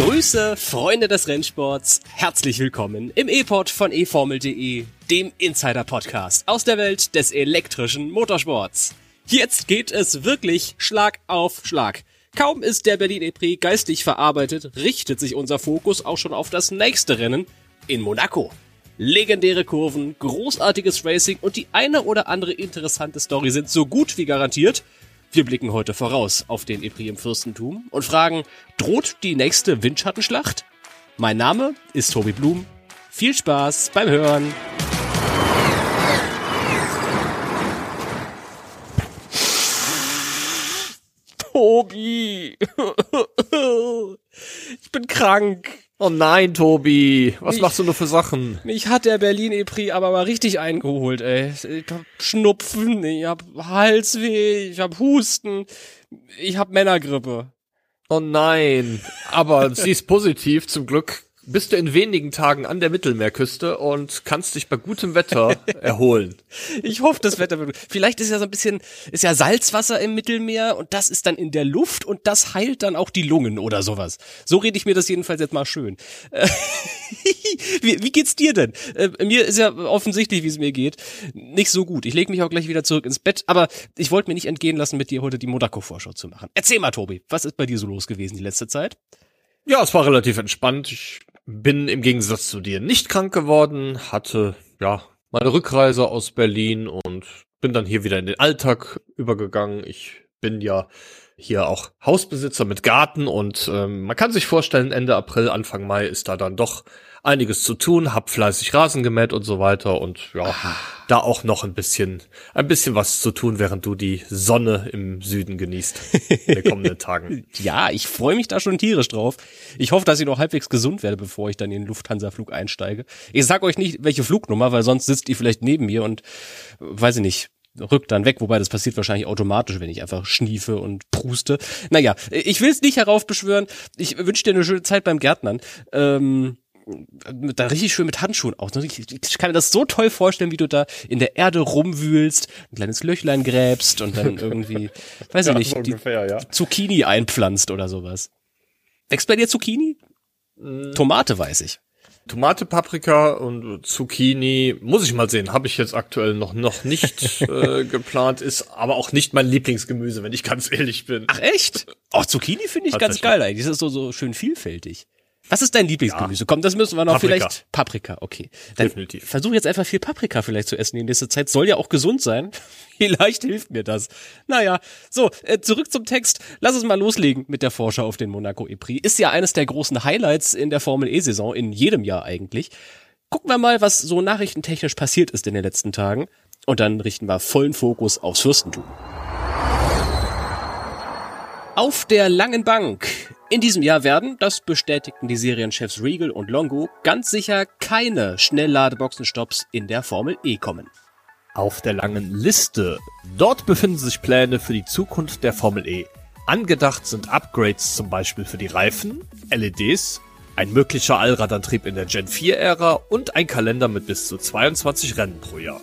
Grüße, Freunde des Rennsports. Herzlich willkommen im E-Pod von eFormel.de, dem Insider-Podcast aus der Welt des elektrischen Motorsports. Jetzt geht es wirklich Schlag auf Schlag. Kaum ist der Berlin E-Prix geistig verarbeitet, richtet sich unser Fokus auch schon auf das nächste Rennen in Monaco. Legendäre Kurven, großartiges Racing und die eine oder andere interessante Story sind so gut wie garantiert. Wir blicken heute voraus auf den Epri im Fürstentum und fragen, droht die nächste Windschattenschlacht? Mein Name ist Tobi Blum. Viel Spaß beim Hören. Tobi. Ich bin krank. Oh nein, Tobi. Was ich, machst du nur für Sachen? Mich hat der Berlin Epri aber mal richtig eingeholt, ey. Ich hab Schnupfen, ich hab Halsweh, ich hab Husten, ich hab Männergrippe. Oh nein. Aber sie ist positiv, zum Glück bist du in wenigen Tagen an der Mittelmeerküste und kannst dich bei gutem Wetter erholen. Ich hoffe, das Wetter wird. Vielleicht ist ja so ein bisschen, ist ja Salzwasser im Mittelmeer und das ist dann in der Luft und das heilt dann auch die Lungen oder sowas. So rede ich mir das jedenfalls jetzt mal schön. wie, wie geht's dir denn? Äh, mir ist ja offensichtlich, wie es mir geht. Nicht so gut. Ich lege mich auch gleich wieder zurück ins Bett, aber ich wollte mir nicht entgehen lassen, mit dir heute die Monaco-Vorschau zu machen. Erzähl mal, Tobi, was ist bei dir so los gewesen die letzte Zeit? Ja, es war relativ entspannt. Ich bin im Gegensatz zu dir nicht krank geworden, hatte ja meine Rückreise aus Berlin und bin dann hier wieder in den Alltag übergegangen. Ich bin ja hier auch Hausbesitzer mit Garten und ähm, man kann sich vorstellen, Ende April, Anfang Mai ist da dann doch einiges zu tun, hab fleißig Rasen gemäht und so weiter und ja, Aha. da auch noch ein bisschen, ein bisschen was zu tun, während du die Sonne im Süden genießt in den kommenden Tagen. ja, ich freue mich da schon tierisch drauf. Ich hoffe, dass ich noch halbwegs gesund werde, bevor ich dann in den Lufthansa-Flug einsteige. Ich sag euch nicht, welche Flugnummer, weil sonst sitzt ihr vielleicht neben mir und weiß ich nicht, rückt dann weg, wobei das passiert wahrscheinlich automatisch, wenn ich einfach schniefe und pruste. Naja, ich will es nicht heraufbeschwören. Ich wünsche dir eine schöne Zeit beim Gärtnern. Ähm, da richtig schön mit Handschuhen auch. Ich kann mir das so toll vorstellen, wie du da in der Erde rumwühlst, ein kleines Löchlein gräbst und dann irgendwie, weiß ich ja, nicht, so ungefähr, die, ja. Zucchini einpflanzt oder sowas. Wächst bei dir Zucchini? Mm. Tomate weiß ich. Tomate, Paprika und Zucchini, muss ich mal sehen, habe ich jetzt aktuell noch noch nicht äh, geplant, ist aber auch nicht mein Lieblingsgemüse, wenn ich ganz ehrlich bin. Ach echt? Auch Zucchini finde ich ganz geil eigentlich, das ist so so schön vielfältig. Was ist dein Lieblingsgemüse? Ja. Komm, das müssen wir noch Paprika. vielleicht. Paprika, okay. Dann Definitiv. Versuch jetzt einfach viel Paprika vielleicht zu essen in nächster Zeit. Soll ja auch gesund sein. vielleicht hilft mir das. Naja, so, äh, zurück zum Text. Lass uns mal loslegen mit der Vorschau auf den Monaco E-Prix. Ist ja eines der großen Highlights in der Formel E-Saison, in jedem Jahr eigentlich. Gucken wir mal, was so nachrichtentechnisch passiert ist in den letzten Tagen. Und dann richten wir vollen Fokus aufs Fürstentum. Auf der langen Bank. In diesem Jahr werden, das bestätigten die Serienchefs Regal und Longo, ganz sicher keine Schnellladeboxenstopps in der Formel E kommen. Auf der langen Liste. Dort befinden sich Pläne für die Zukunft der Formel E. Angedacht sind Upgrades zum Beispiel für die Reifen, LEDs, ein möglicher Allradantrieb in der Gen 4-Ära und ein Kalender mit bis zu 22 Rennen pro Jahr.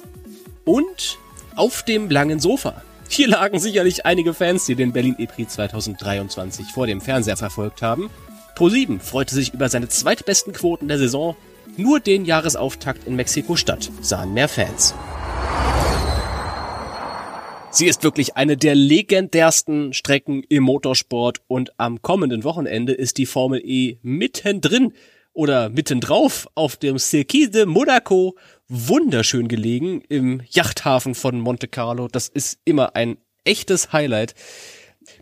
Und auf dem langen Sofa. Hier lagen sicherlich einige Fans, die den Berlin E-Prix 2023 vor dem Fernseher verfolgt haben. Pro7 freute sich über seine zweitbesten Quoten der Saison. Nur den Jahresauftakt in Mexiko-Stadt sahen mehr Fans. Sie ist wirklich eine der legendärsten Strecken im Motorsport und am kommenden Wochenende ist die Formel E mittendrin oder mittendrauf auf dem Circuit de Monaco wunderschön gelegen im Yachthafen von Monte Carlo. Das ist immer ein echtes Highlight.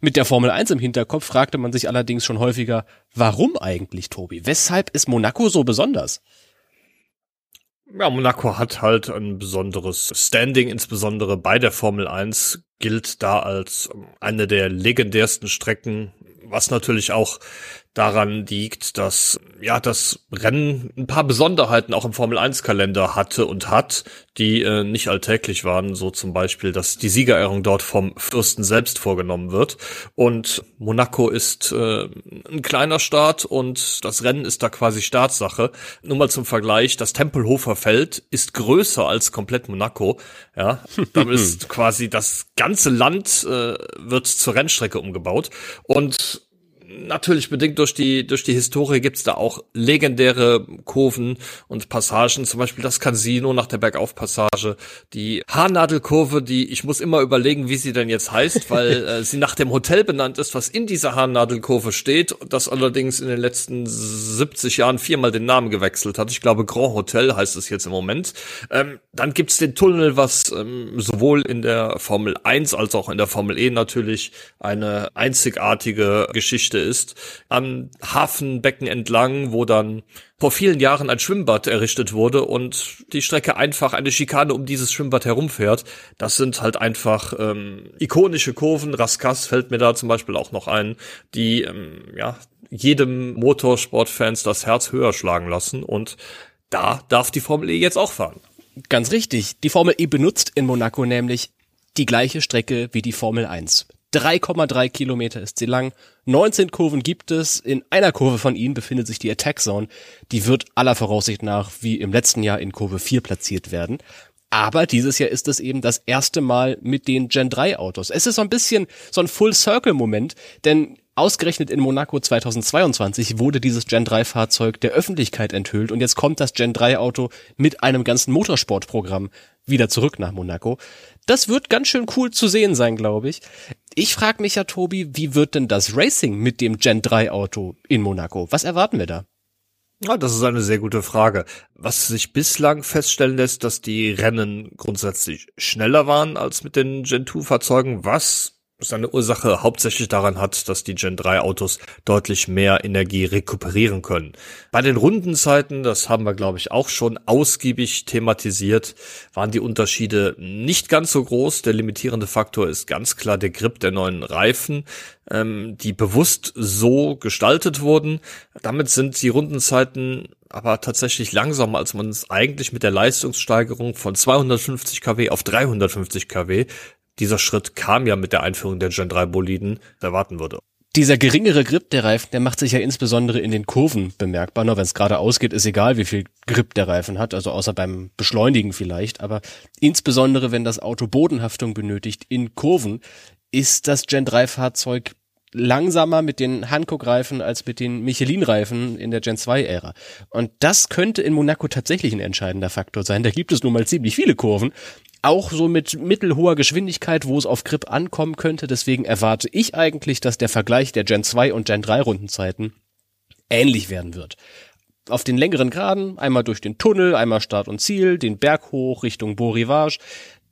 Mit der Formel 1 im Hinterkopf fragte man sich allerdings schon häufiger, warum eigentlich, Tobi? Weshalb ist Monaco so besonders? Ja, Monaco hat halt ein besonderes Standing, insbesondere bei der Formel 1 gilt da als eine der legendärsten Strecken, was natürlich auch daran liegt, dass ja das Rennen ein paar Besonderheiten auch im Formel 1 Kalender hatte und hat, die äh, nicht alltäglich waren, so zum Beispiel, dass die Siegerehrung dort vom Fürsten selbst vorgenommen wird. Und Monaco ist äh, ein kleiner Staat und das Rennen ist da quasi Staatssache. Nur mal zum Vergleich, das Tempelhofer Feld ist größer als komplett Monaco, ja, da ist quasi das ganze Land äh, wird zur Rennstrecke umgebaut. Und natürlich bedingt durch die, durch die Historie gibt's da auch legendäre Kurven und Passagen, zum Beispiel das Casino nach der Bergaufpassage, die Haarnadelkurve, die, ich muss immer überlegen, wie sie denn jetzt heißt, weil äh, sie nach dem Hotel benannt ist, was in dieser Haarnadelkurve steht, das allerdings in den letzten 70 Jahren viermal den Namen gewechselt hat. Ich glaube, Grand Hotel heißt es jetzt im Moment. Ähm, dann gibt's den Tunnel, was ähm, sowohl in der Formel 1 als auch in der Formel E natürlich eine einzigartige Geschichte ist. Am Hafenbecken entlang, wo dann vor vielen Jahren ein Schwimmbad errichtet wurde und die Strecke einfach eine Schikane um dieses Schwimmbad herumfährt. Das sind halt einfach ähm, ikonische Kurven. Raskas fällt mir da zum Beispiel auch noch ein, die ähm, ja jedem Motorsportfans das Herz höher schlagen lassen und da darf die Formel E jetzt auch fahren. Ganz richtig. Die Formel E benutzt in Monaco nämlich die gleiche Strecke wie die Formel 1. 3,3 Kilometer ist sie lang. 19 Kurven gibt es. In einer Kurve von ihnen befindet sich die Attack Zone. Die wird aller Voraussicht nach wie im letzten Jahr in Kurve 4 platziert werden. Aber dieses Jahr ist es eben das erste Mal mit den Gen 3 Autos. Es ist so ein bisschen so ein Full Circle Moment, denn Ausgerechnet in Monaco 2022 wurde dieses Gen 3 Fahrzeug der Öffentlichkeit enthüllt und jetzt kommt das Gen 3 Auto mit einem ganzen Motorsportprogramm wieder zurück nach Monaco. Das wird ganz schön cool zu sehen sein, glaube ich. Ich frage mich ja, Tobi, wie wird denn das Racing mit dem Gen 3 Auto in Monaco? Was erwarten wir da? Ja, das ist eine sehr gute Frage. Was sich bislang feststellen lässt, dass die Rennen grundsätzlich schneller waren als mit den Gen 2 Fahrzeugen, was seine Ursache hauptsächlich daran hat, dass die Gen 3 Autos deutlich mehr Energie rekuperieren können. Bei den Rundenzeiten, das haben wir glaube ich auch schon ausgiebig thematisiert, waren die Unterschiede nicht ganz so groß. Der limitierende Faktor ist ganz klar der Grip der neuen Reifen, ähm, die bewusst so gestaltet wurden. Damit sind die Rundenzeiten aber tatsächlich langsamer, als man es eigentlich mit der Leistungssteigerung von 250 kW auf 350 kW dieser Schritt kam ja mit der Einführung der Gen 3 Boliden erwarten würde. Dieser geringere Grip der Reifen, der macht sich ja insbesondere in den Kurven bemerkbar. Nur wenn es gerade ausgeht, ist egal, wie viel Grip der Reifen hat, also außer beim Beschleunigen vielleicht. Aber insbesondere, wenn das Auto Bodenhaftung benötigt in Kurven, ist das Gen 3 Fahrzeug langsamer mit den Hankook-Reifen als mit den Michelin-Reifen in der Gen 2-Ära. Und das könnte in Monaco tatsächlich ein entscheidender Faktor sein. Da gibt es nun mal ziemlich viele Kurven auch so mit mittelhoher Geschwindigkeit, wo es auf Grip ankommen könnte. Deswegen erwarte ich eigentlich, dass der Vergleich der Gen 2 und Gen 3 Rundenzeiten ähnlich werden wird. Auf den längeren Graden, einmal durch den Tunnel, einmal Start und Ziel, den Berg hoch Richtung Beau Rivage,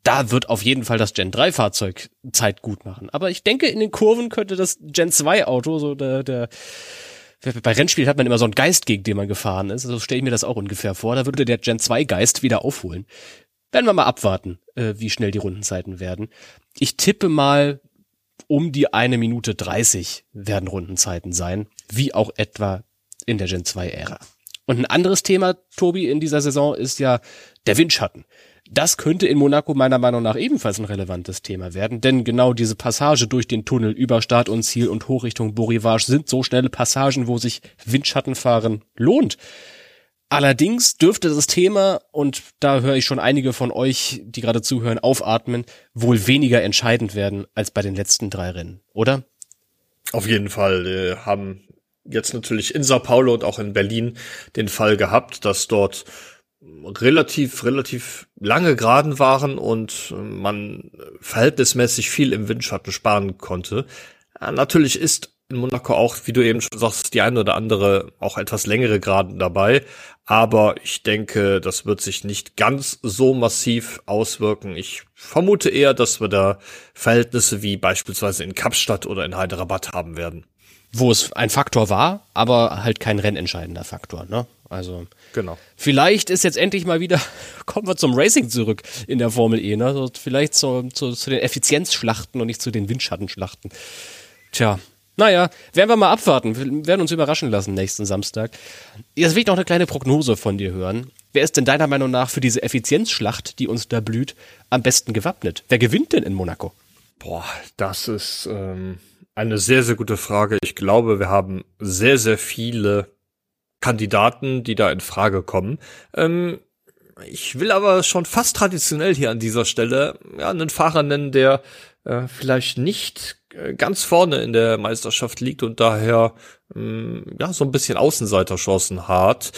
da wird auf jeden Fall das Gen 3 Fahrzeug Zeit gut machen. Aber ich denke, in den Kurven könnte das Gen 2 Auto, so der, der, bei Rennspielen hat man immer so einen Geist, gegen den man gefahren ist. So also stelle ich mir das auch ungefähr vor. Da würde der Gen 2 Geist wieder aufholen. Werden wir mal abwarten, äh, wie schnell die Rundenzeiten werden. Ich tippe mal, um die eine Minute dreißig werden Rundenzeiten sein, wie auch etwa in der Gen 2 Ära. Und ein anderes Thema, Tobi, in dieser Saison ist ja der Windschatten. Das könnte in Monaco meiner Meinung nach ebenfalls ein relevantes Thema werden, denn genau diese Passage durch den Tunnel über Start und Ziel und Hochrichtung Borivage sind so schnelle Passagen, wo sich Windschattenfahren lohnt. Allerdings dürfte das Thema, und da höre ich schon einige von euch, die gerade zuhören, aufatmen, wohl weniger entscheidend werden als bei den letzten drei Rennen, oder? Auf jeden Fall. Wir haben jetzt natürlich in Sao Paulo und auch in Berlin den Fall gehabt, dass dort relativ, relativ lange Geraden waren und man verhältnismäßig viel im Windschatten sparen konnte. Natürlich ist in Monaco auch, wie du eben schon sagst, die eine oder andere auch etwas längere Graden dabei. Aber ich denke, das wird sich nicht ganz so massiv auswirken. Ich vermute eher, dass wir da Verhältnisse wie beispielsweise in Kapstadt oder in Hyderabad haben werden. Wo es ein Faktor war, aber halt kein rennentscheidender Faktor, ne? Also. Genau. Vielleicht ist jetzt endlich mal wieder, kommen wir zum Racing zurück in der Formel E, ne? So, vielleicht zu, zu, zu den Effizienzschlachten und nicht zu den Windschattenschlachten. Tja, naja, werden wir mal abwarten. Wir werden uns überraschen lassen nächsten Samstag. Jetzt will ich noch eine kleine Prognose von dir hören. Wer ist denn deiner Meinung nach für diese Effizienzschlacht, die uns da blüht, am besten gewappnet? Wer gewinnt denn in Monaco? Boah, das ist ähm, eine sehr, sehr gute Frage. Ich glaube, wir haben sehr, sehr viele Kandidaten, die da in Frage kommen. Ähm, ich will aber schon fast traditionell hier an dieser Stelle ja, einen Fahrer nennen, der äh, vielleicht nicht äh, ganz vorne in der Meisterschaft liegt und daher mm, ja so ein bisschen Außenseiterchancen hat.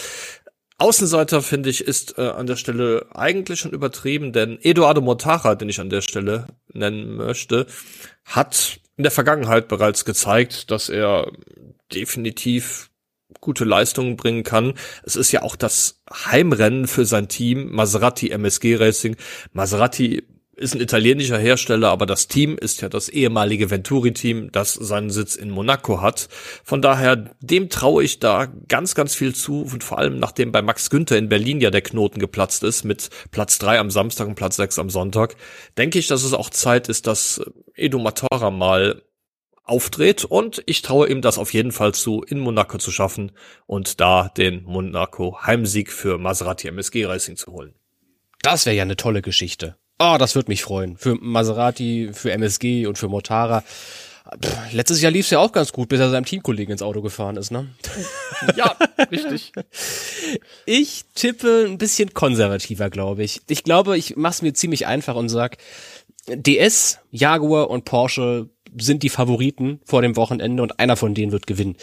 Außenseiter, finde ich, ist äh, an der Stelle eigentlich schon übertrieben, denn Eduardo Mortara, den ich an der Stelle nennen möchte, hat in der Vergangenheit bereits gezeigt, dass er definitiv gute Leistungen bringen kann. Es ist ja auch das Heimrennen für sein Team, Maserati MSG Racing. Maserati ist ein italienischer Hersteller, aber das Team ist ja das ehemalige Venturi-Team, das seinen Sitz in Monaco hat. Von daher, dem traue ich da ganz, ganz viel zu und vor allem nachdem bei Max Günther in Berlin ja der Knoten geplatzt ist mit Platz drei am Samstag und Platz sechs am Sonntag, denke ich, dass es auch Zeit ist, dass Edu Matora mal aufdreht und ich traue ihm das auf jeden Fall zu, in Monaco zu schaffen und da den Monaco Heimsieg für Maserati MSG Racing zu holen. Das wäre ja eine tolle Geschichte. Oh, das würde mich freuen. Für Maserati, für MSG und für Motara. Pff, letztes Jahr lief es ja auch ganz gut, bis er seinem Teamkollegen ins Auto gefahren ist, ne? Ja, richtig. Ich tippe ein bisschen konservativer, glaube ich. Ich glaube, ich mache es mir ziemlich einfach und sag, DS, Jaguar und Porsche sind die Favoriten vor dem Wochenende und einer von denen wird gewinnen.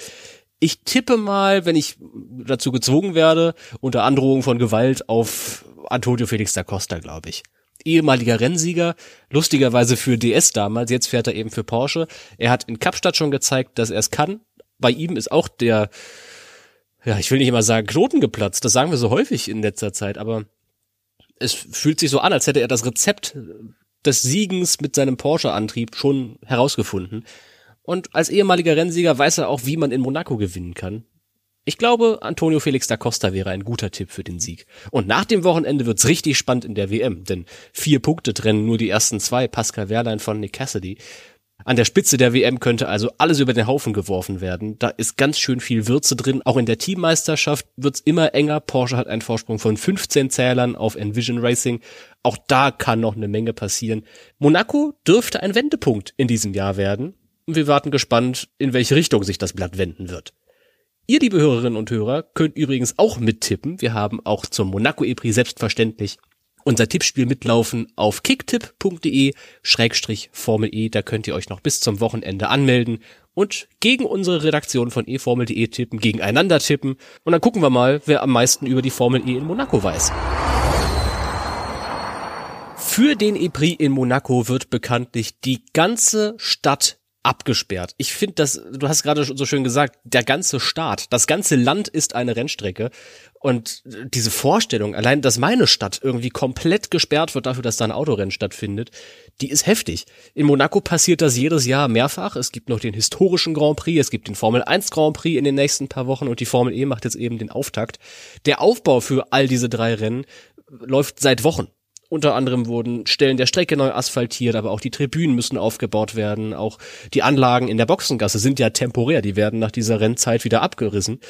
Ich tippe mal, wenn ich dazu gezwungen werde, unter Androhung von Gewalt auf Antonio Felix da Costa, glaube ich ehemaliger Rennsieger, lustigerweise für DS damals, jetzt fährt er eben für Porsche. Er hat in Kapstadt schon gezeigt, dass er es kann. Bei ihm ist auch der, ja, ich will nicht immer sagen, Knoten geplatzt. Das sagen wir so häufig in letzter Zeit, aber es fühlt sich so an, als hätte er das Rezept des Siegens mit seinem Porsche-Antrieb schon herausgefunden. Und als ehemaliger Rennsieger weiß er auch, wie man in Monaco gewinnen kann. Ich glaube, Antonio Felix da Costa wäre ein guter Tipp für den Sieg. Und nach dem Wochenende wird's richtig spannend in der WM, denn vier Punkte trennen nur die ersten zwei, Pascal Wehrlein von Nick Cassidy. An der Spitze der WM könnte also alles über den Haufen geworfen werden. Da ist ganz schön viel Würze drin. Auch in der Teammeisterschaft wird's immer enger. Porsche hat einen Vorsprung von 15 Zählern auf Envision Racing. Auch da kann noch eine Menge passieren. Monaco dürfte ein Wendepunkt in diesem Jahr werden. Und wir warten gespannt, in welche Richtung sich das Blatt wenden wird. Ihr, liebe Hörerinnen und Hörer, könnt übrigens auch mittippen. Wir haben auch zum Monaco Epri selbstverständlich unser Tippspiel mitlaufen auf kicktipp.de Schrägstrich Formel E. Da könnt ihr euch noch bis zum Wochenende anmelden und gegen unsere Redaktion von eFormel.de tippen, gegeneinander tippen. Und dann gucken wir mal, wer am meisten über die Formel E in Monaco weiß. Für den EPRI in Monaco wird bekanntlich die ganze Stadt abgesperrt. Ich finde das, du hast gerade so schön gesagt, der ganze Staat, das ganze Land ist eine Rennstrecke. Und diese Vorstellung, allein, dass meine Stadt irgendwie komplett gesperrt wird dafür, dass da ein Autorennen stattfindet, die ist heftig. In Monaco passiert das jedes Jahr mehrfach. Es gibt noch den historischen Grand Prix, es gibt den Formel 1 Grand Prix in den nächsten paar Wochen und die Formel E macht jetzt eben den Auftakt. Der Aufbau für all diese drei Rennen läuft seit Wochen. Unter anderem wurden Stellen der Strecke neu asphaltiert, aber auch die Tribünen müssen aufgebaut werden. Auch die Anlagen in der Boxengasse sind ja temporär, die werden nach dieser Rennzeit wieder abgerissen.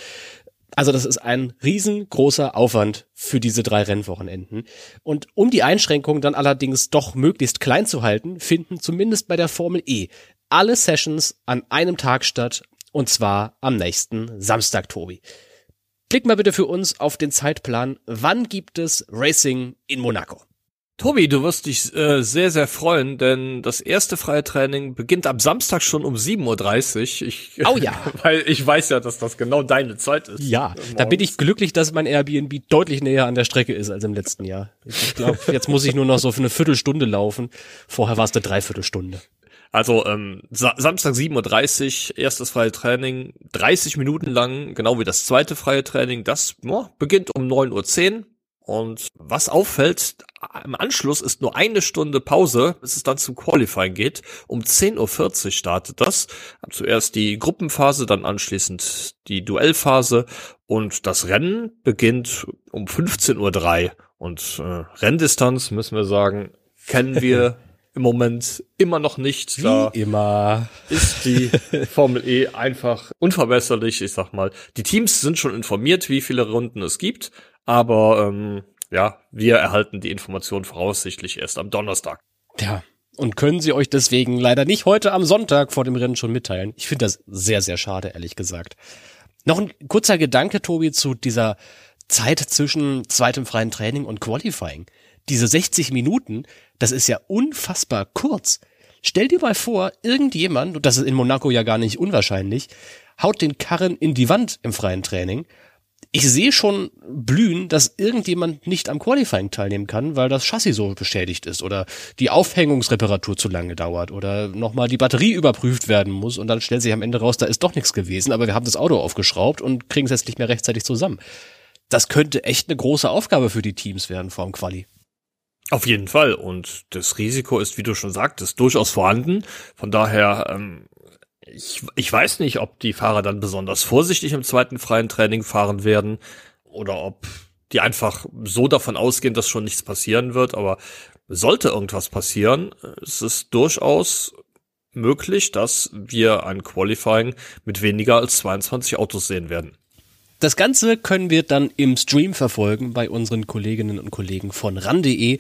Also das ist ein riesengroßer Aufwand für diese drei Rennwochenenden. Und um die Einschränkungen dann allerdings doch möglichst klein zu halten, finden zumindest bei der Formel E alle Sessions an einem Tag statt, und zwar am nächsten Samstag, Tobi. Blick mal bitte für uns auf den Zeitplan. Wann gibt es Racing in Monaco? Tobi, du wirst dich äh, sehr, sehr freuen, denn das erste freie Training beginnt am Samstag schon um 7.30 Uhr. Ich, oh ja. weil ich weiß ja, dass das genau deine Zeit ist. Ja, morgens. da bin ich glücklich, dass mein Airbnb deutlich näher an der Strecke ist als im letzten Jahr. Ich glaube, jetzt muss ich nur noch so für eine Viertelstunde laufen. Vorher war es eine Dreiviertelstunde. Also ähm, Sa Samstag 7.30 Uhr, erstes freie Training, 30 Minuten lang, genau wie das zweite freie Training. Das oh, beginnt um 9.10 Uhr. Und was auffällt, im Anschluss ist nur eine Stunde Pause, bis es dann zum Qualifying geht. Um 10.40 Uhr startet das. Zuerst die Gruppenphase, dann anschließend die Duellphase und das Rennen beginnt um 15.03 Uhr. Und äh, Renndistanz, müssen wir sagen, kennen wir im Moment immer noch nicht. Wie da immer. Ist die Formel E einfach unverbesserlich, ich sag mal. Die Teams sind schon informiert, wie viele Runden es gibt. Aber ähm, ja, wir erhalten die Information voraussichtlich erst am Donnerstag. Ja, und können sie euch deswegen leider nicht heute am Sonntag vor dem Rennen schon mitteilen. Ich finde das sehr, sehr schade, ehrlich gesagt. Noch ein kurzer Gedanke, Tobi, zu dieser Zeit zwischen zweitem freien Training und Qualifying. Diese 60 Minuten, das ist ja unfassbar kurz. Stell dir mal vor, irgendjemand, und das ist in Monaco ja gar nicht unwahrscheinlich, haut den Karren in die Wand im freien Training. Ich sehe schon blühen, dass irgendjemand nicht am Qualifying teilnehmen kann, weil das Chassis so beschädigt ist oder die Aufhängungsreparatur zu lange dauert oder nochmal die Batterie überprüft werden muss und dann stellt sich am Ende raus, da ist doch nichts gewesen, aber wir haben das Auto aufgeschraubt und kriegen es jetzt nicht mehr rechtzeitig zusammen. Das könnte echt eine große Aufgabe für die Teams werden vor Quali. Auf jeden Fall. Und das Risiko ist, wie du schon sagtest, durchaus vorhanden. Von daher, ähm, ich, ich weiß nicht, ob die Fahrer dann besonders vorsichtig im zweiten freien Training fahren werden oder ob die einfach so davon ausgehen, dass schon nichts passieren wird. Aber sollte irgendwas passieren, es ist durchaus möglich, dass wir ein Qualifying mit weniger als 22 Autos sehen werden. Das Ganze können wir dann im Stream verfolgen bei unseren Kolleginnen und Kollegen von RAN.de.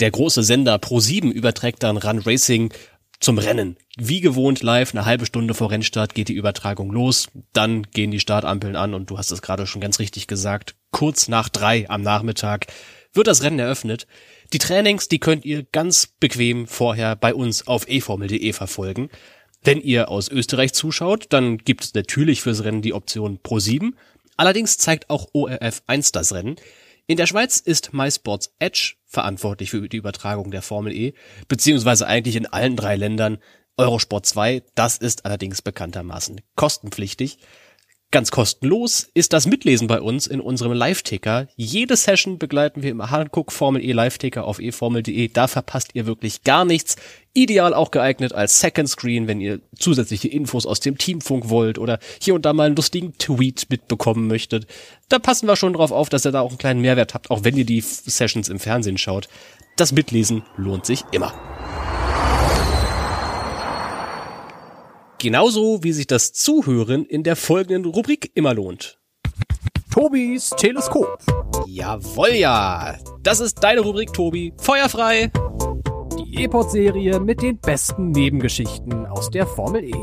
Der große Sender Pro7 überträgt dann RAN Racing zum Rennen. Wie gewohnt live, eine halbe Stunde vor Rennstart geht die Übertragung los. Dann gehen die Startampeln an und du hast es gerade schon ganz richtig gesagt. Kurz nach drei am Nachmittag wird das Rennen eröffnet. Die Trainings, die könnt ihr ganz bequem vorher bei uns auf eformel.de verfolgen. Wenn ihr aus Österreich zuschaut, dann gibt es natürlich fürs Rennen die Option Pro 7. Allerdings zeigt auch ORF 1 das Rennen. In der Schweiz ist MySports Edge verantwortlich für die Übertragung der Formel E, beziehungsweise eigentlich in allen drei Ländern. Eurosport 2, das ist allerdings bekanntermaßen kostenpflichtig. Ganz kostenlos ist das Mitlesen bei uns in unserem Live-Ticker. Jede Session begleiten wir im Hankook Formel E Live-Ticker auf eformel.de. Da verpasst ihr wirklich gar nichts. Ideal auch geeignet als Second Screen, wenn ihr zusätzliche Infos aus dem Teamfunk wollt oder hier und da mal einen lustigen Tweet mitbekommen möchtet. Da passen wir schon drauf auf, dass ihr da auch einen kleinen Mehrwert habt, auch wenn ihr die Sessions im Fernsehen schaut. Das Mitlesen lohnt sich immer. Genauso wie sich das Zuhören in der folgenden Rubrik immer lohnt. Tobis Teleskop. Jawoll ja. Das ist deine Rubrik, Tobi. Feuerfrei. Die E-Pod-Serie mit den besten Nebengeschichten aus der Formel E.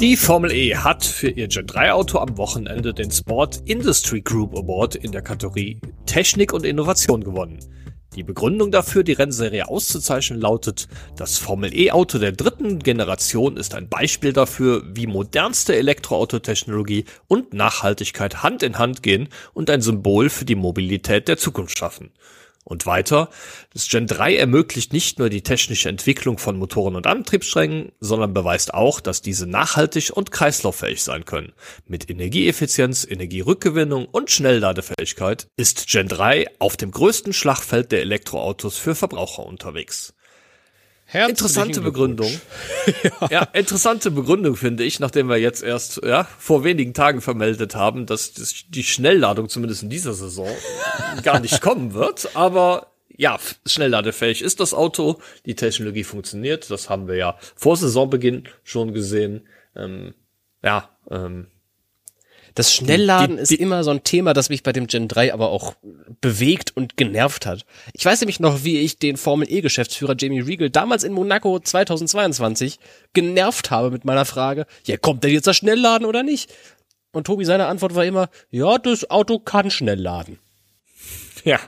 Die Formel E hat für ihr Gen 3 Auto am Wochenende den Sport Industry Group Award in der Kategorie Technik und Innovation gewonnen. Die Begründung dafür, die Rennserie auszuzeichnen, lautet, das Formel-E-Auto der dritten Generation ist ein Beispiel dafür, wie modernste Elektroautotechnologie und Nachhaltigkeit Hand in Hand gehen und ein Symbol für die Mobilität der Zukunft schaffen. Und weiter, das Gen 3 ermöglicht nicht nur die technische Entwicklung von Motoren und Antriebssträngen, sondern beweist auch, dass diese nachhaltig und kreislauffähig sein können. Mit Energieeffizienz, Energierückgewinnung und Schnellladefähigkeit ist Gen 3 auf dem größten Schlachtfeld der Elektroautos für Verbraucher unterwegs. Herzlichen interessante Begründung. ja. ja. interessante Begründung finde ich, nachdem wir jetzt erst ja, vor wenigen Tagen vermeldet haben, dass die Schnellladung zumindest in dieser Saison gar nicht kommen wird. Aber ja, schnellladefähig ist das Auto, die Technologie funktioniert, das haben wir ja vor Saisonbeginn schon gesehen. Ähm, ja, ähm, das Schnellladen die, die, die, ist immer so ein Thema, das mich bei dem Gen 3 aber auch bewegt und genervt hat. Ich weiß nämlich noch, wie ich den Formel E Geschäftsführer Jamie Regal damals in Monaco 2022 genervt habe mit meiner Frage, ja, kommt denn jetzt das Schnellladen oder nicht? Und Tobi seine Antwort war immer, ja, das Auto kann schnell laden. Ja,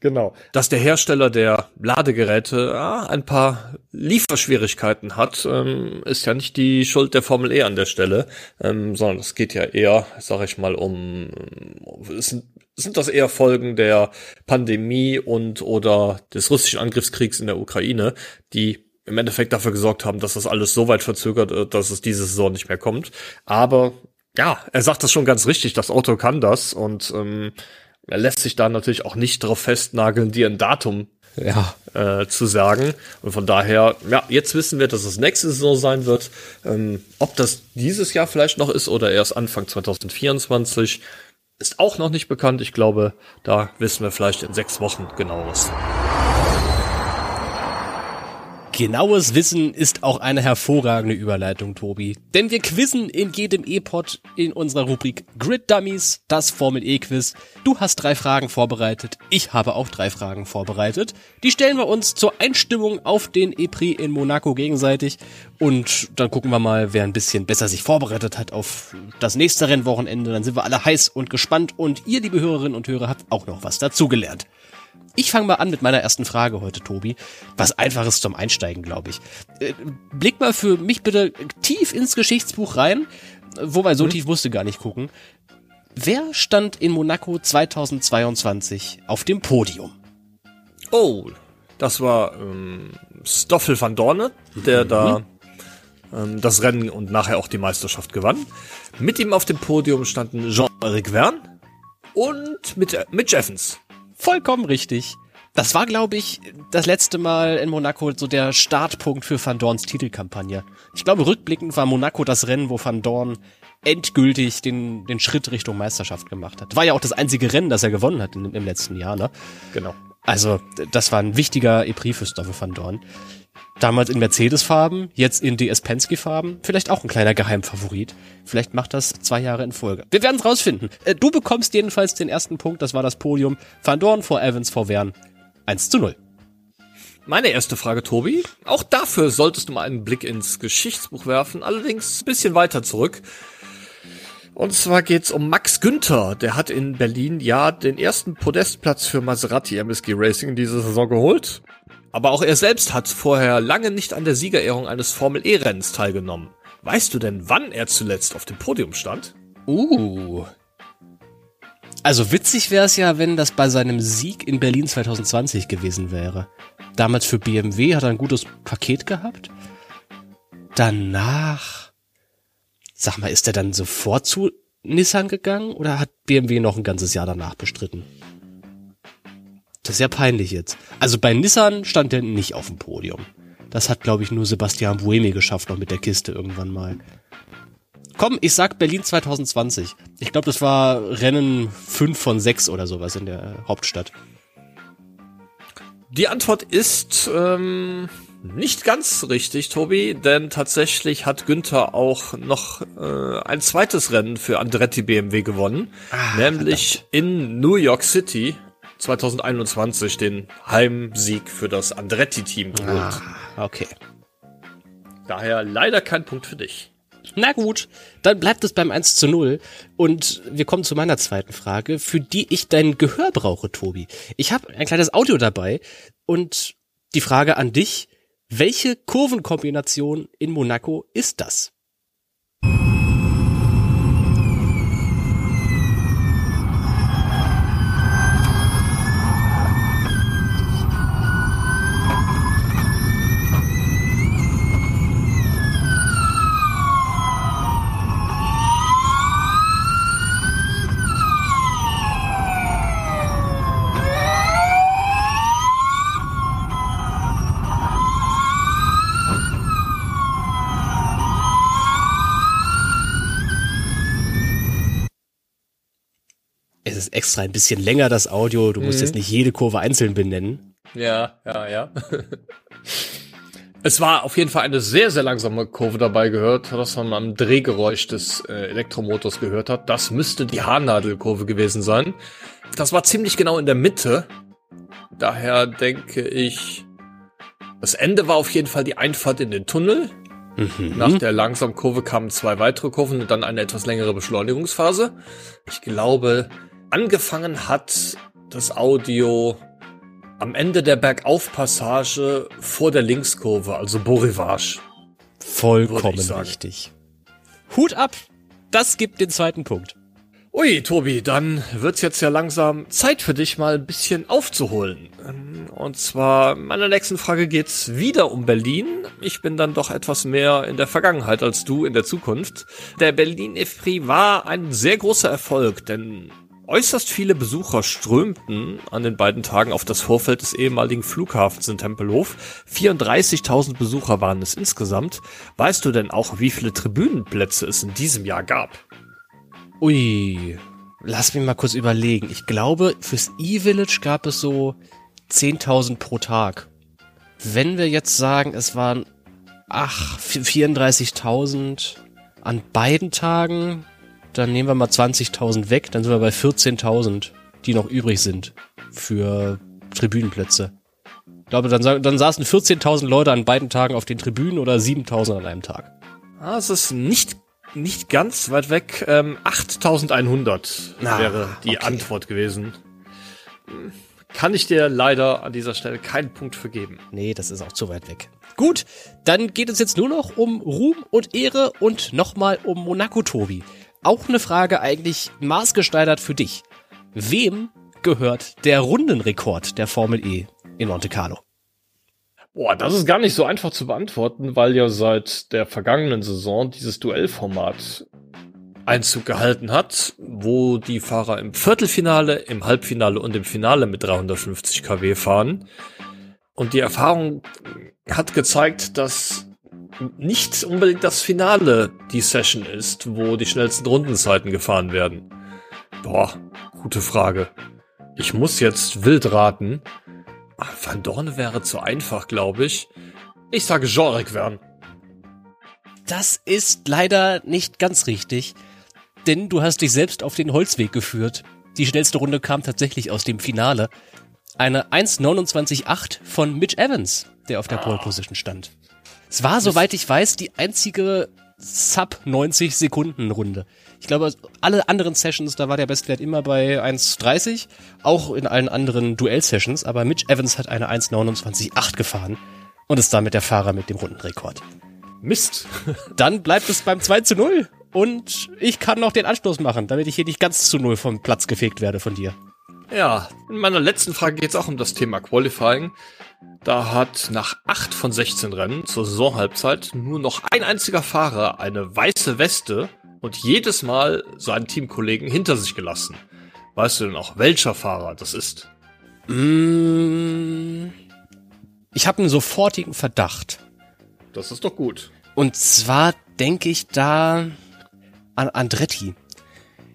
genau. Dass der Hersteller der Ladegeräte ja, ein paar Lieferschwierigkeiten hat, ähm, ist ja nicht die Schuld der Formel E an der Stelle, ähm, sondern es geht ja eher, sag ich mal, um sind, sind das eher Folgen der Pandemie und oder des russischen Angriffskriegs in der Ukraine, die im Endeffekt dafür gesorgt haben, dass das alles so weit verzögert, äh, dass es diese Saison nicht mehr kommt. Aber ja, er sagt das schon ganz richtig, das Auto kann das und ähm, er lässt sich da natürlich auch nicht drauf festnageln, dir ein Datum ja. äh, zu sagen. Und von daher, ja, jetzt wissen wir, dass es nächste Saison sein wird. Ähm, ob das dieses Jahr vielleicht noch ist oder erst Anfang 2024, ist auch noch nicht bekannt. Ich glaube, da wissen wir vielleicht in sechs Wochen genaueres. Genaues Wissen ist auch eine hervorragende Überleitung, Tobi. Denn wir quizzen in jedem E-Pod in unserer Rubrik Grid Dummies, das Formel E-Quiz. Du hast drei Fragen vorbereitet, ich habe auch drei Fragen vorbereitet. Die stellen wir uns zur Einstimmung auf den E-Prix in Monaco gegenseitig. Und dann gucken wir mal, wer ein bisschen besser sich vorbereitet hat auf das nächste Rennwochenende. Dann sind wir alle heiß und gespannt und ihr, liebe Hörerinnen und Hörer, habt auch noch was dazugelernt. Ich fange mal an mit meiner ersten Frage heute, Tobi. Was einfaches zum Einsteigen, glaube ich. Äh, blick mal für mich bitte tief ins Geschichtsbuch rein. Wobei, so mhm. tief musste gar nicht gucken. Wer stand in Monaco 2022 auf dem Podium? Oh, das war ähm, Stoffel van Dorne, der mhm. da ähm, das Rennen und nachher auch die Meisterschaft gewann. Mit ihm auf dem Podium standen Jean-Eric Verne und mit Mitch Evans. Vollkommen richtig. Das war, glaube ich, das letzte Mal in Monaco so der Startpunkt für Van Dorns Titelkampagne. Ich glaube, rückblickend war Monaco das Rennen, wo Van Dorn endgültig den, den Schritt Richtung Meisterschaft gemacht hat. War ja auch das einzige Rennen, das er gewonnen hat in, im letzten Jahr, ne? Genau. Also, das war ein wichtiger Epris für Stoffel van Dorn. Damals in Mercedes-Farben, jetzt in DS Penske-Farben. Vielleicht auch ein kleiner Geheimfavorit. Vielleicht macht das zwei Jahre in Folge. Wir werden es rausfinden. Äh, du bekommst jedenfalls den ersten Punkt, das war das Podium. Van Dorn vor Evans vor Wern. 1 zu 0. Meine erste Frage, Tobi. Auch dafür solltest du mal einen Blick ins Geschichtsbuch werfen, allerdings ein bisschen weiter zurück. Und zwar geht's um Max Günther. Der hat in Berlin ja den ersten Podestplatz für Maserati MSG Racing in dieser Saison geholt. Aber auch er selbst hat vorher lange nicht an der Siegerehrung eines Formel E-Rennens teilgenommen. Weißt du denn, wann er zuletzt auf dem Podium stand? Uh. Also witzig wäre es ja, wenn das bei seinem Sieg in Berlin 2020 gewesen wäre. Damals für BMW hat er ein gutes Paket gehabt. Danach Sag mal, ist er dann sofort zu Nissan gegangen oder hat BMW noch ein ganzes Jahr danach bestritten? Das ist ja peinlich jetzt. Also bei Nissan stand er nicht auf dem Podium. Das hat, glaube ich, nur Sebastian Buemi geschafft, noch mit der Kiste irgendwann mal. Komm, ich sag Berlin 2020. Ich glaube, das war Rennen 5 von 6 oder sowas in der Hauptstadt. Die Antwort ist ähm, nicht ganz richtig, Tobi, denn tatsächlich hat Günther auch noch äh, ein zweites Rennen für Andretti BMW gewonnen, ah, nämlich verdammt. in New York City 2021 den Heimsieg für das Andretti-Team geholt. Ah, okay. Daher leider kein Punkt für dich. Na gut, dann bleibt es beim 1 zu 0. Und wir kommen zu meiner zweiten Frage, für die ich dein Gehör brauche, Tobi. Ich habe ein kleines Audio dabei und die Frage an dich, welche Kurvenkombination in Monaco ist das? Extra ein bisschen länger, das Audio. Du musst mhm. jetzt nicht jede Kurve einzeln benennen. Ja, ja, ja. es war auf jeden Fall eine sehr, sehr langsame Kurve dabei gehört, dass man am Drehgeräusch des äh, Elektromotors gehört hat. Das müsste die Haarnadelkurve gewesen sein. Das war ziemlich genau in der Mitte. Daher denke ich, das Ende war auf jeden Fall die Einfahrt in den Tunnel. Mhm. Nach der langsamen Kurve kamen zwei weitere Kurven und dann eine etwas längere Beschleunigungsphase. Ich glaube, angefangen hat das Audio am Ende der Bergaufpassage vor der Linkskurve, also Borivage. Vollkommen richtig. Hut ab! Das gibt den zweiten Punkt. Ui, Tobi, dann wird's jetzt ja langsam Zeit für dich mal ein bisschen aufzuholen. Und zwar, meiner nächsten Frage geht's wieder um Berlin. Ich bin dann doch etwas mehr in der Vergangenheit als du in der Zukunft. Der Berlin Esprit war ein sehr großer Erfolg, denn Äußerst viele Besucher strömten an den beiden Tagen auf das Vorfeld des ehemaligen Flughafens in Tempelhof. 34.000 Besucher waren es insgesamt. Weißt du denn auch, wie viele Tribünenplätze es in diesem Jahr gab? Ui, lass mich mal kurz überlegen. Ich glaube, fürs E-Village gab es so 10.000 pro Tag. Wenn wir jetzt sagen, es waren, ach, 34.000 an beiden Tagen, dann nehmen wir mal 20.000 weg, dann sind wir bei 14.000, die noch übrig sind für Tribünenplätze. Ich glaube, dann, dann saßen 14.000 Leute an beiden Tagen auf den Tribünen oder 7.000 an einem Tag. Ah, es ist nicht, nicht ganz weit weg. Ähm, 8.100 ah, wäre die okay. Antwort gewesen. kann ich dir leider an dieser Stelle keinen Punkt vergeben. Nee, das ist auch zu weit weg. Gut, dann geht es jetzt nur noch um Ruhm und Ehre und nochmal um Monaco, Tobi. Auch eine Frage eigentlich maßgeschneidert für dich. Wem gehört der Rundenrekord der Formel E in Monte Carlo? Boah, das ist gar nicht so einfach zu beantworten, weil ja seit der vergangenen Saison dieses Duellformat Einzug gehalten hat, wo die Fahrer im Viertelfinale, im Halbfinale und im Finale mit 350 kW fahren. Und die Erfahrung hat gezeigt, dass nicht unbedingt das Finale die Session ist, wo die schnellsten Rundenzeiten gefahren werden. Boah, gute Frage. Ich muss jetzt wild raten. Van Dorn wäre zu einfach, glaube ich. Ich sage Jean-Ric Verne. Das ist leider nicht ganz richtig denn du hast dich selbst auf den Holzweg geführt. Die schnellste Runde kam tatsächlich aus dem Finale. Eine 1.29.8 von Mitch Evans, der auf der Pole Position stand. Es war, soweit ich weiß, die einzige Sub 90 Sekunden Runde. Ich glaube, alle anderen Sessions, da war der Bestwert immer bei 1,30, auch in allen anderen Duell-Sessions, aber Mitch Evans hat eine 1,29,8 gefahren und ist damit der Fahrer mit dem Rundenrekord. Mist. Dann bleibt es beim 2 zu 0 und ich kann noch den Anstoß machen, damit ich hier nicht ganz zu null vom Platz gefegt werde von dir. Ja, in meiner letzten Frage geht es auch um das Thema Qualifying. Da hat nach acht von 16 Rennen zur Saisonhalbzeit nur noch ein einziger Fahrer eine weiße Weste und jedes Mal seinen Teamkollegen hinter sich gelassen. Weißt du denn auch, welcher Fahrer das ist? Mm, ich habe einen sofortigen Verdacht. Das ist doch gut. Und zwar denke ich da an Andretti.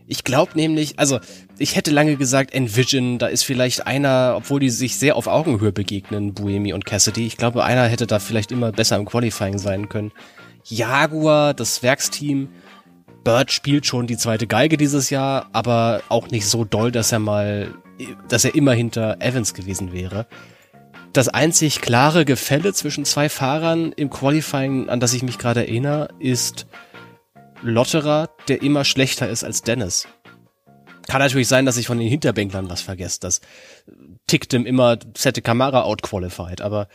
Ich glaube nämlich, also ich hätte lange gesagt, Envision, da ist vielleicht einer, obwohl die sich sehr auf Augenhöhe begegnen, Buemi und Cassidy. Ich glaube, einer hätte da vielleicht immer besser im Qualifying sein können. Jaguar, das Werksteam, Bird spielt schon die zweite Geige dieses Jahr, aber auch nicht so doll, dass er mal, dass er immer hinter Evans gewesen wäre. Das einzig klare Gefälle zwischen zwei Fahrern im Qualifying, an das ich mich gerade erinnere, ist Lotterer, der immer schlechter ist als Dennis. Kann natürlich sein, dass ich von den Hinterbänklern was vergesse. Das tickt ihm immer Sette Kamera outqualified, aber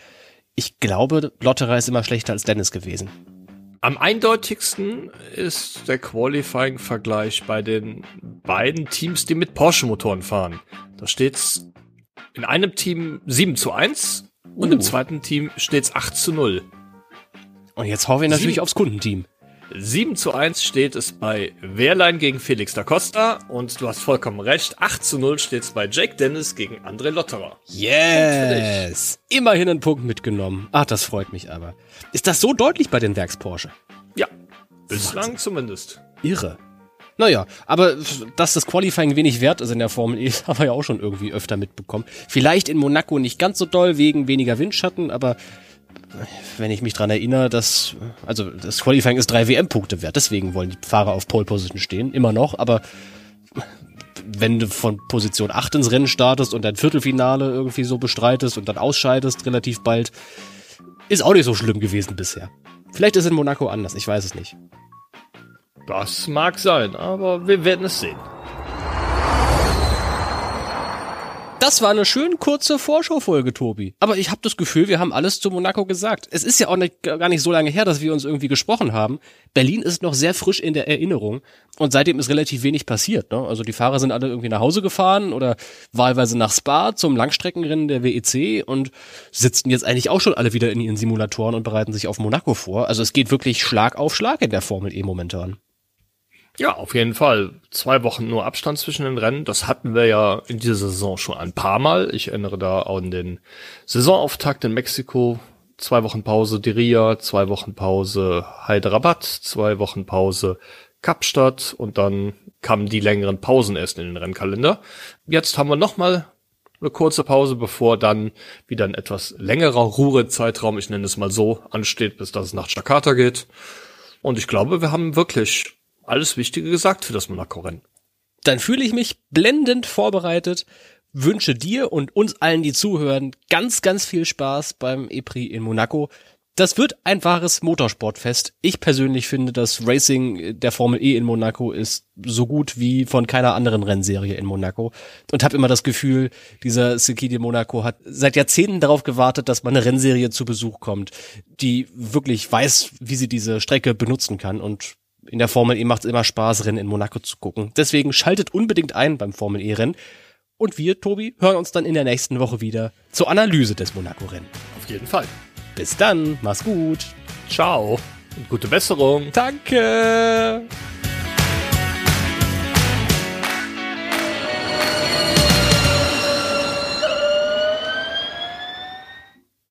ich glaube, Lotterer ist immer schlechter als Dennis gewesen. Am eindeutigsten ist der Qualifying-Vergleich bei den beiden Teams, die mit Porsche-Motoren fahren. Da steht's in einem Team 7 zu 1 und uh. im zweiten Team steht's 8 zu 0. Und jetzt hoffe ich natürlich Sieben. aufs Kundenteam. 7 zu 1 steht es bei Wehrlein gegen Felix da Costa und du hast vollkommen recht, 8 zu 0 steht es bei Jake Dennis gegen André Lotterer. Yes! Immerhin einen Punkt mitgenommen. Ach, das freut mich aber. Ist das so deutlich bei den Werks Porsche? Ja, bislang Wahnsinn. zumindest. Irre. Naja, aber dass das Qualifying wenig wert ist in der Formel E, haben wir ja auch schon irgendwie öfter mitbekommen. Vielleicht in Monaco nicht ganz so doll wegen weniger Windschatten, aber wenn ich mich dran erinnere, dass, also das Qualifying ist drei WM-Punkte wert, deswegen wollen die Fahrer auf Pole Position stehen, immer noch, aber wenn du von Position 8 ins Rennen startest und dein Viertelfinale irgendwie so bestreitest und dann ausscheidest relativ bald, ist auch nicht so schlimm gewesen bisher. Vielleicht ist in Monaco anders, ich weiß es nicht. Das mag sein, aber wir werden es sehen. Das war eine schön kurze Vorschaufolge, Tobi. Aber ich habe das Gefühl, wir haben alles zu Monaco gesagt. Es ist ja auch nicht, gar nicht so lange her, dass wir uns irgendwie gesprochen haben. Berlin ist noch sehr frisch in der Erinnerung und seitdem ist relativ wenig passiert. Ne? Also die Fahrer sind alle irgendwie nach Hause gefahren oder wahlweise nach Spa zum Langstreckenrennen der WEC und sitzen jetzt eigentlich auch schon alle wieder in ihren Simulatoren und bereiten sich auf Monaco vor. Also es geht wirklich Schlag auf Schlag in der Formel E momentan. Ja, auf jeden Fall. Zwei Wochen nur Abstand zwischen den Rennen. Das hatten wir ja in dieser Saison schon ein paar Mal. Ich erinnere da an den Saisonauftakt in Mexiko. Zwei Wochen Pause Diria, zwei Wochen Pause Hyderabad, zwei Wochen Pause Kapstadt und dann kamen die längeren Pausen erst in den Rennkalender. Jetzt haben wir nochmal eine kurze Pause, bevor dann wieder ein etwas längerer Ruhezeitraum, ich nenne es mal so, ansteht, bis das nach Jakarta geht. Und ich glaube, wir haben wirklich alles Wichtige gesagt für das Monaco-Rennen. Dann fühle ich mich blendend vorbereitet, wünsche dir und uns allen, die zuhören, ganz, ganz viel Spaß beim EPRI in Monaco. Das wird ein wahres Motorsportfest. Ich persönlich finde, das Racing der Formel E in Monaco ist so gut wie von keiner anderen Rennserie in Monaco und habe immer das Gefühl, dieser Circuit de Monaco hat seit Jahrzehnten darauf gewartet, dass mal eine Rennserie zu Besuch kommt, die wirklich weiß, wie sie diese Strecke benutzen kann und in der Formel E macht es immer Spaß, Rennen in Monaco zu gucken. Deswegen schaltet unbedingt ein beim Formel E-Rennen. Und wir, Tobi, hören uns dann in der nächsten Woche wieder zur Analyse des Monaco-Rennen. Auf jeden Fall. Bis dann, mach's gut. Ciao und gute Besserung. Danke.